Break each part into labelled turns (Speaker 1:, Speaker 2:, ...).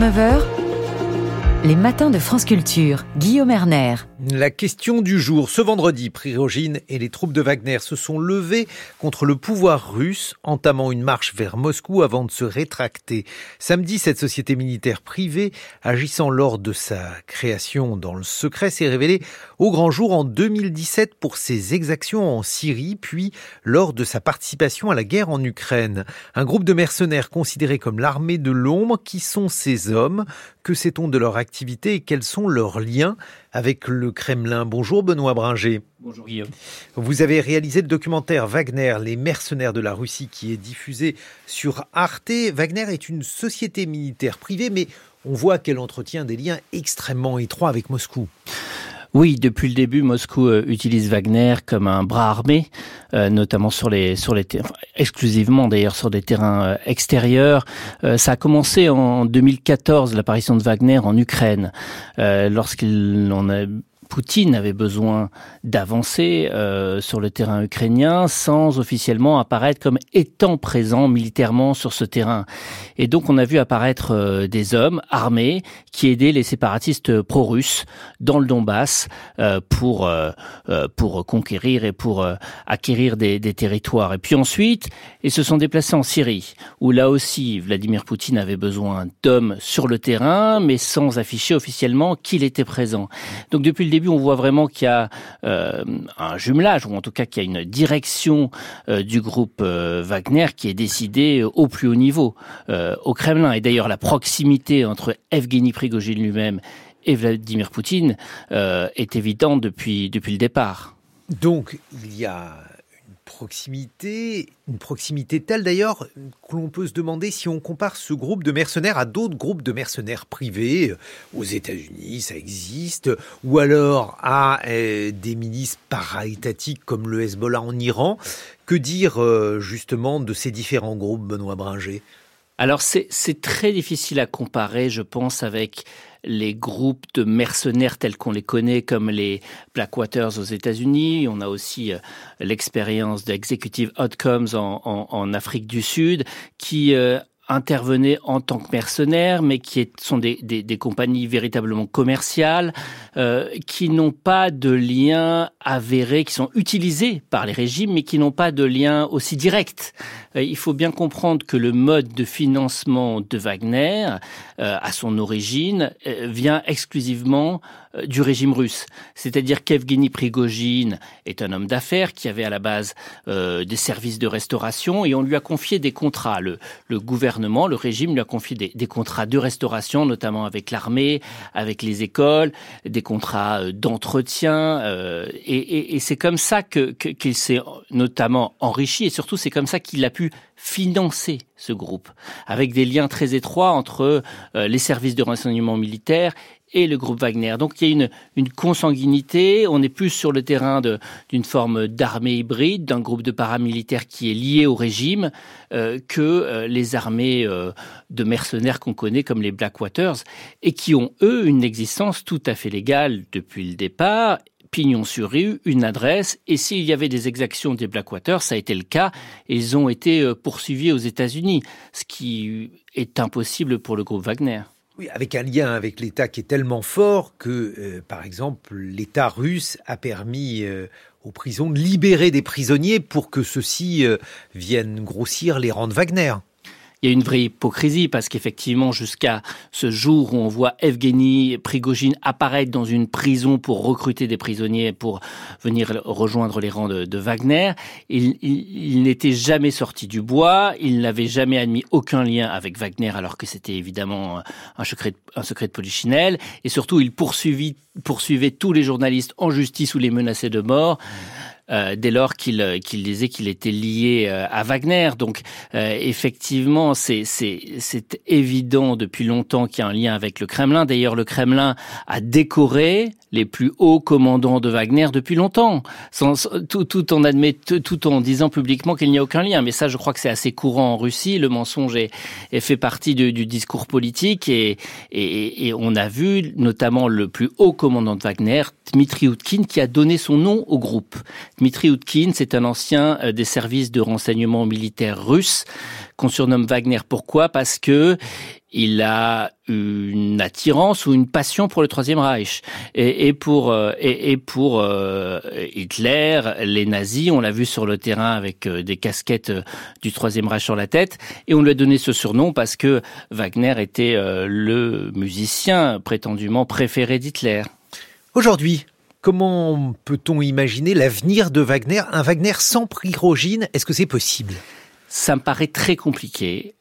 Speaker 1: 9h, les matins de France Culture, Guillaume Erner.
Speaker 2: La question du jour. Ce vendredi, Prigogine et les troupes de Wagner se sont levés contre le pouvoir russe, entamant une marche vers Moscou avant de se rétracter. Samedi, cette société militaire privée, agissant lors de sa création dans le secret, s'est révélée au grand jour en 2017 pour ses exactions en Syrie, puis lors de sa participation à la guerre en Ukraine. Un groupe de mercenaires considérés comme l'armée de l'ombre, qui sont ces hommes? Que sait-on de leur activité et quels sont leurs liens? Avec le Kremlin Bonjour Benoît Bringer.
Speaker 3: Bonjour Guillaume.
Speaker 2: Vous avez réalisé le documentaire Wagner, les mercenaires de la Russie, qui est diffusé sur Arte. Wagner est une société militaire privée, mais on voit qu'elle entretient des liens extrêmement étroits avec Moscou.
Speaker 3: Oui, depuis le début, Moscou euh, utilise Wagner comme un bras armé, euh, notamment sur les sur les exclusivement d'ailleurs sur des terrains euh, extérieurs. ça a commencé en 2014 l'apparition de Wagner en Ukraine, lorsqu'il en a Poutine avait besoin d'avancer euh, sur le terrain ukrainien sans officiellement apparaître comme étant présent militairement sur ce terrain. Et donc on a vu apparaître euh, des hommes armés qui aidaient les séparatistes pro-russes dans le Donbass euh, pour pour conquérir et pour acquérir des, des, territoires. Et puis ensuite, ils se sont déplacés en Syrie, où là aussi Vladimir Poutine avait besoin d'hommes sur le terrain, mais sans afficher officiellement qu'il était présent. Donc depuis le début on voit vraiment qu'il y a euh, un jumelage, ou en tout cas qu'il y a une direction euh, du groupe euh, Wagner qui est décidée au plus haut niveau, au Kremlin. Et d'ailleurs, la proximité entre Evgeny Prigogine lui-même et Vladimir Poutine est évidente depuis, depuis le départ.
Speaker 2: Donc, il y a proximité, une proximité telle d'ailleurs que l'on peut se demander si on compare ce groupe de mercenaires à d'autres groupes de mercenaires privés. Aux États-Unis, ça existe, ou alors à euh, des milices para-étatiques comme le Hezbollah en Iran. Que dire euh, justement de ces différents groupes, Benoît Bringer?
Speaker 3: Alors c'est très difficile à comparer, je pense, avec les groupes de mercenaires tels qu'on les connaît, comme les Blackwaters aux États-Unis. On a aussi euh, l'expérience d'Executive Outcomes en, Afrique du Sud, qui euh, intervenaient en tant que mercenaires, mais qui sont des, des, des compagnies véritablement commerciales, euh, qui n'ont pas de lien avéré, qui sont utilisés par les régimes, mais qui n'ont pas de lien aussi direct. Euh, il faut bien comprendre que le mode de financement de Wagner, euh, à son origine, euh, vient exclusivement du régime russe. C'est-à-dire qu'Evgeny Prigogine est un homme d'affaires qui avait à la base euh, des services de restauration et on lui a confié des contrats. Le, le gouvernement, le régime lui a confié des, des contrats de restauration, notamment avec l'armée, avec les écoles, des contrats euh, d'entretien. Euh, et, et, et c'est comme ça que qu'il s'est notamment enrichi et surtout c'est comme ça qu'il a pu financer ce groupe, avec des liens très étroits entre euh, les services de renseignement militaire et le groupe Wagner. Donc il y a une, consanguinité, on est plus sur le terrain d'une forme d'armée hybride, d'un groupe de paramilitaires qui est lié au régime, euh, que euh, les armées euh, de mercenaires qu'on connaît comme les Blackwaters, et qui ont, eux, une existence tout à fait légale depuis le départ, pignon sur rue, une adresse, et s'il y avait des exactions des Blackwaters, ça a été le cas, ils ont été poursuivis aux États-Unis, ce qui est impossible pour le groupe Wagner.
Speaker 2: Avec un lien avec l'État qui est tellement fort que, euh, par exemple, l'État russe a permis euh, aux prisons de libérer des prisonniers pour que ceux-ci euh, viennent grossir les rangs de Wagner
Speaker 3: il y a une vraie hypocrisie parce qu'effectivement, jusqu'à ce jour où on voit Evgeny Prigogine apparaître dans une prison pour recruter des prisonniers pour venir rejoindre les rangs de, Wagner, il, n'était jamais sorti du bois, il n'avait jamais admis aucun lien avec Wagner alors que c'était évidemment un secret, un secret de polichinelle et surtout il poursuivit, poursuivait tous les journalistes en justice ou les menaçait de mort. Euh, dès lors qu'il euh, qu'il disait qu'il était lié euh, à Wagner. Donc euh, effectivement, c'est évident depuis longtemps qu'il y a un lien avec le Kremlin. D'ailleurs, le Kremlin a décoré les plus hauts commandants de Wagner depuis longtemps, sans, tout, tout, en admet, tout en disant publiquement qu'il n'y a aucun lien. Mais ça, je crois que c'est assez courant en Russie. Le mensonge est, est fait partie de, du discours politique et, et, et on a vu notamment le plus haut commandant de Wagner, Dmitri Utkin, qui a donné son nom au groupe. Dmitri Utkin, c'est un ancien euh, des services de renseignement militaire russe qu'on surnomme Wagner. Pourquoi? Parce que il a une attirance ou une passion pour le Troisième Reich et, et pour euh, et, et pour euh, Hitler, les nazis. On l'a vu sur le terrain avec euh, des casquettes du Troisième Reich sur la tête et on lui a donné ce surnom parce que Wagner était le musicien prétendument préféré d'Hitler.
Speaker 2: Aujourd'hui, comment peut-on imaginer l'avenir de Wagner Un Wagner sans Prigogine, est-ce que c'est possible?
Speaker 3: Ça me paraît très compliqué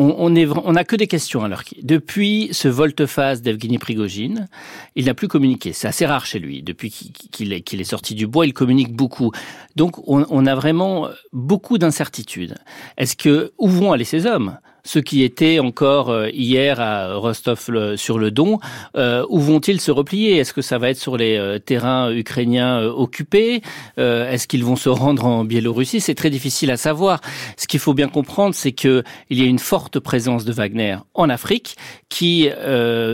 Speaker 3: on, on, a que des questions alors. Depuis ce volte-face d'Evgeny Prigogine, il n'a plus communiqué. C'est assez rare chez lui. Depuis qu'il est, est, sorti du bois, il communique beaucoup. Donc, on, on a vraiment beaucoup d'incertitudes. Est-ce que où vont aller ces hommes? Ceux qui étaient encore euh, hier à Rostov-sur-le-Don, euh, où vont-ils se replier? Est-ce que ça va être sur les euh, terrains ukrainiens occupés? Est-ce qu'ils vont se rendre en Biélorussie? C'est très difficile à savoir. Ce qu'il faut bien comprendre, c'est qu'il y a une forte présence de Wagner en Afrique, qui,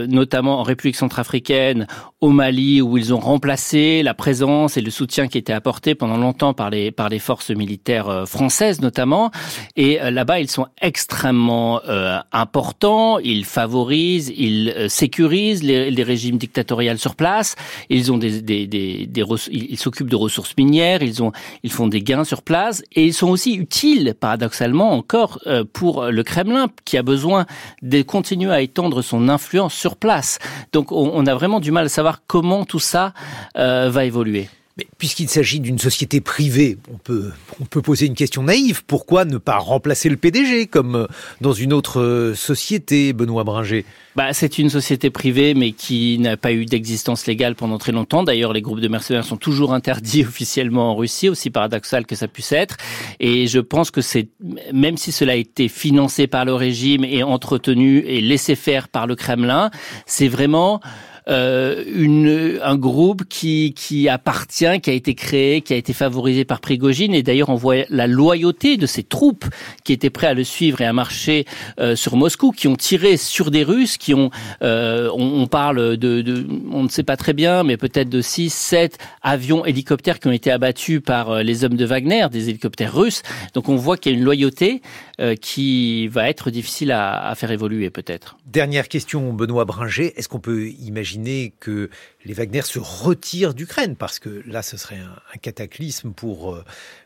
Speaker 3: notamment en République centrafricaine, au Mali, où ils ont remplacé la présence et le soutien qui était apporté pendant longtemps par les par les forces militaires françaises notamment. Et là-bas, ils sont extrêmement euh, important, ils favorisent, ils euh, sécurisent les, les, régimes dictatoriaux sur place. Ils ont des, des, des, des ils s'occupent de ressources minières, ils ont, ils font des gains sur place et ils sont aussi utiles, paradoxalement encore, euh, pour le Kremlin qui a besoin de continuer à étendre son influence sur place. Donc on, on a vraiment du mal à savoir comment tout ça euh, va évoluer.
Speaker 2: Mais puisqu'il s'agit d'une société privée, on peut, on peut poser une question naïve. Pourquoi ne pas remplacer le PDG comme euh, dans une autre euh, société, Benoît Bringer?
Speaker 3: Bah, C'est une société privée, mais qui n'a pas eu d'existence légale pendant très longtemps. D'ailleurs, les groupes de mercenaires sont toujours interdits officiellement en Russie, aussi paradoxal que ça puisse être. Et je pense que c'est, même si cela a été financé par le régime et entretenu et laissé faire par le Kremlin, c'est vraiment euh, une, un groupe qui, qui appartient, qui a été créé, qui a été favorisé par Prigogine. Et d'ailleurs, on voit la loyauté de ces troupes qui étaient prêts à le suivre et à marcher euh, sur Moscou, qui ont tiré sur des Russes, qui ont, euh, on, on, parle de, de, on ne sait pas très bien, mais peut-être de 6, 7 avions, hélicoptères qui ont été abattus par euh, les hommes de Wagner, des hélicoptères russes. Donc on voit qu'il y a une loyauté euh, qui va être difficile à, à faire évoluer peut-être.
Speaker 2: Dernière question, Benoît Bringer. Est-ce qu'on peut imaginer que les Wagner se retirent d'Ukraine, parce que là, ce serait un, un cataclysme pour euh,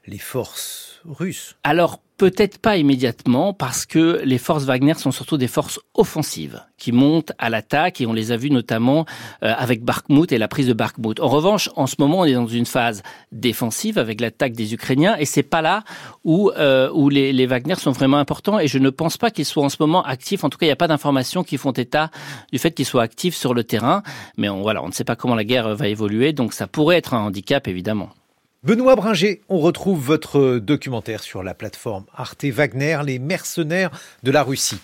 Speaker 2: les forces russes.
Speaker 3: Alors, peut-être pas immédiatement, parce que les forces Wagner sont surtout des forces offensives, qui montent à l'attaque, et on les a vues notamment euh, avec Bakhmut et la prise de Bakhmut. En revanche, en ce moment, on est dans une phase défensive avec l'attaque des Ukrainiens, et c'est pas là où, euh, les, Wagner sont vraiment importants, et je ne pense pas qu'ils soient en ce moment actifs. En tout cas, il n'y a pas d'informations qui font état du fait qu'ils soient actifs sur le terrain, mais voilà, on ne sait pas comment la guerre va évoluer, donc ça pourrait être un handicap, évidemment.
Speaker 2: Benoît Bringer, on retrouve votre documentaire sur la plateforme Arte Wagner, les mercenaires de la Russie.